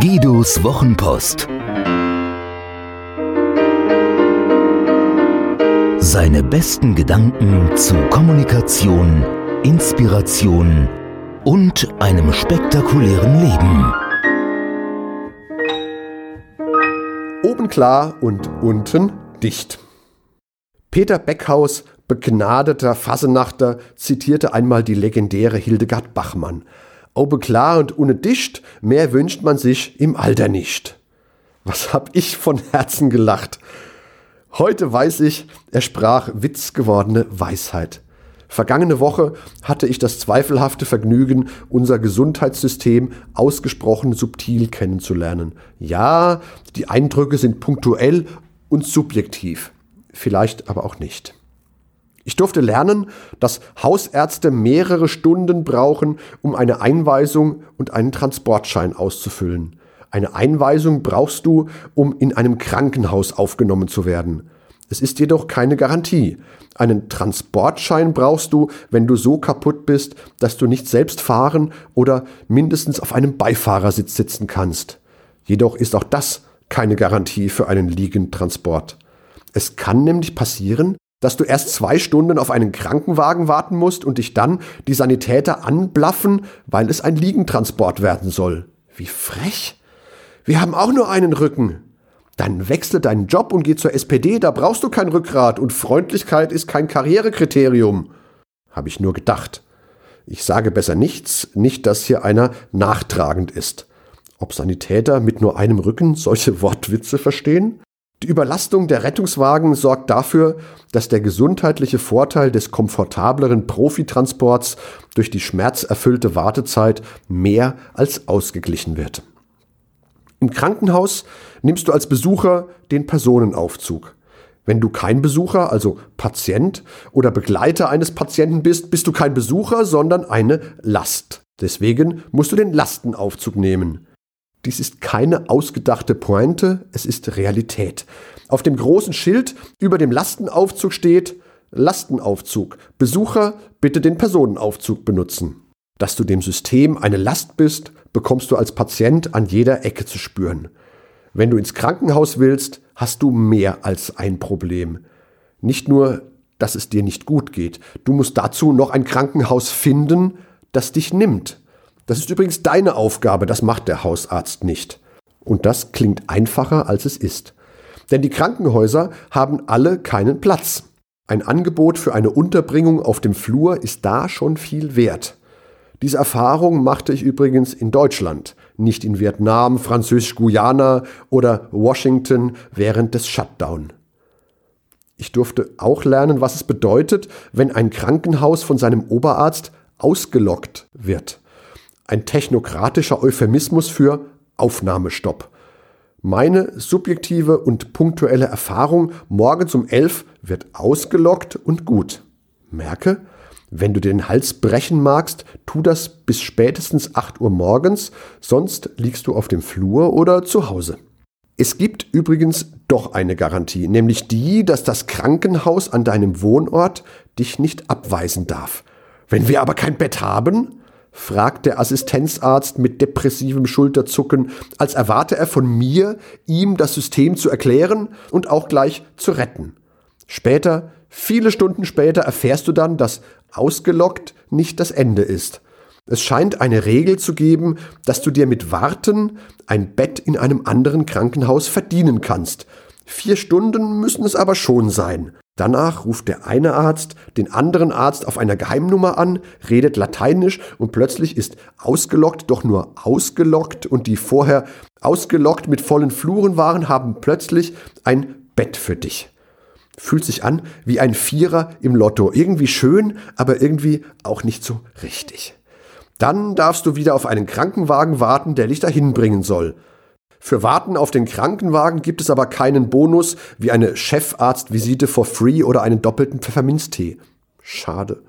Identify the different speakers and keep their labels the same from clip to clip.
Speaker 1: Guidos Wochenpost. Seine besten Gedanken zu Kommunikation, Inspiration und einem spektakulären Leben.
Speaker 2: Oben klar und unten dicht. Peter Beckhaus, begnadeter Fassenachter, zitierte einmal die legendäre Hildegard Bachmann. Oben klar und ohne dicht, mehr wünscht man sich im Alter nicht. Was hab ich von Herzen gelacht. Heute weiß ich, er sprach witzgewordene Weisheit. Vergangene Woche hatte ich das zweifelhafte Vergnügen, unser Gesundheitssystem ausgesprochen subtil kennenzulernen. Ja, die Eindrücke sind punktuell und subjektiv, vielleicht aber auch nicht. Ich durfte lernen, dass Hausärzte mehrere Stunden brauchen, um eine Einweisung und einen Transportschein auszufüllen. Eine Einweisung brauchst du, um in einem Krankenhaus aufgenommen zu werden. Es ist jedoch keine Garantie. Einen Transportschein brauchst du, wenn du so kaputt bist, dass du nicht selbst fahren oder mindestens auf einem Beifahrersitz sitzen kannst. Jedoch ist auch das keine Garantie für einen Liegentransport. Es kann nämlich passieren, dass du erst zwei Stunden auf einen Krankenwagen warten musst und dich dann die Sanitäter anblaffen, weil es ein Liegentransport werden soll. Wie frech! Wir haben auch nur einen Rücken. Dann wechsle deinen Job und geh zur SPD, da brauchst du kein Rückgrat und Freundlichkeit ist kein Karrierekriterium. Habe ich nur gedacht. Ich sage besser nichts, nicht, dass hier einer nachtragend ist. Ob Sanitäter mit nur einem Rücken solche Wortwitze verstehen? Die Überlastung der Rettungswagen sorgt dafür, dass der gesundheitliche Vorteil des komfortableren Profitransports durch die schmerzerfüllte Wartezeit mehr als ausgeglichen wird. Im Krankenhaus nimmst du als Besucher den Personenaufzug. Wenn du kein Besucher, also Patient oder Begleiter eines Patienten bist, bist du kein Besucher, sondern eine Last. Deswegen musst du den Lastenaufzug nehmen. Dies ist keine ausgedachte Pointe, es ist Realität. Auf dem großen Schild über dem Lastenaufzug steht Lastenaufzug. Besucher bitte den Personenaufzug benutzen. Dass du dem System eine Last bist, bekommst du als Patient an jeder Ecke zu spüren. Wenn du ins Krankenhaus willst, hast du mehr als ein Problem. Nicht nur, dass es dir nicht gut geht, du musst dazu noch ein Krankenhaus finden, das dich nimmt. Das ist übrigens deine Aufgabe, das macht der Hausarzt nicht. Und das klingt einfacher, als es ist. Denn die Krankenhäuser haben alle keinen Platz. Ein Angebot für eine Unterbringung auf dem Flur ist da schon viel wert. Diese Erfahrung machte ich übrigens in Deutschland, nicht in Vietnam, Französisch-Guyana oder Washington während des Shutdown. Ich durfte auch lernen, was es bedeutet, wenn ein Krankenhaus von seinem Oberarzt ausgelockt wird. Ein technokratischer Euphemismus für Aufnahmestopp. Meine subjektive und punktuelle Erfahrung morgens um elf wird ausgelockt und gut. Merke, wenn du den Hals brechen magst, tu das bis spätestens 8 Uhr morgens, sonst liegst du auf dem Flur oder zu Hause. Es gibt übrigens doch eine Garantie, nämlich die, dass das Krankenhaus an deinem Wohnort dich nicht abweisen darf. Wenn wir aber kein Bett haben, fragt der Assistenzarzt mit depressivem Schulterzucken, als erwarte er von mir, ihm das System zu erklären und auch gleich zu retten. Später, viele Stunden später, erfährst du dann, dass ausgelockt nicht das Ende ist. Es scheint eine Regel zu geben, dass du dir mit Warten ein Bett in einem anderen Krankenhaus verdienen kannst. Vier Stunden müssen es aber schon sein. Danach ruft der eine Arzt den anderen Arzt auf einer Geheimnummer an, redet Lateinisch und plötzlich ist ausgelockt doch nur ausgelockt und die vorher ausgelockt mit vollen Fluren waren, haben plötzlich ein Bett für dich. Fühlt sich an wie ein Vierer im Lotto. Irgendwie schön, aber irgendwie auch nicht so richtig. Dann darfst du wieder auf einen Krankenwagen warten, der dich dahin bringen soll. Für Warten auf den Krankenwagen gibt es aber keinen Bonus wie eine Chefarztvisite for free oder einen doppelten Pfefferminztee. Schade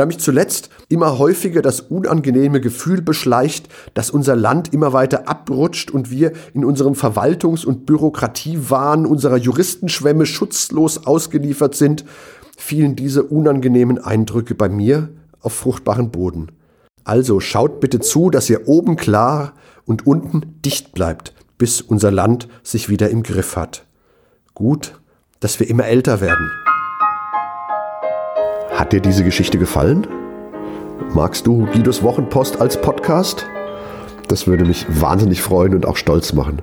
Speaker 2: da mich zuletzt immer häufiger das unangenehme Gefühl beschleicht, dass unser Land immer weiter abrutscht und wir in unserem Verwaltungs- und Bürokratiewahn unserer Juristenschwämme schutzlos ausgeliefert sind, fielen diese unangenehmen Eindrücke bei mir auf fruchtbaren Boden. Also schaut bitte zu, dass ihr oben klar und unten dicht bleibt, bis unser Land sich wieder im Griff hat. Gut, dass wir immer älter werden. Hat dir diese Geschichte gefallen? Magst du Guidos Wochenpost als Podcast? Das würde mich wahnsinnig freuen und auch stolz machen.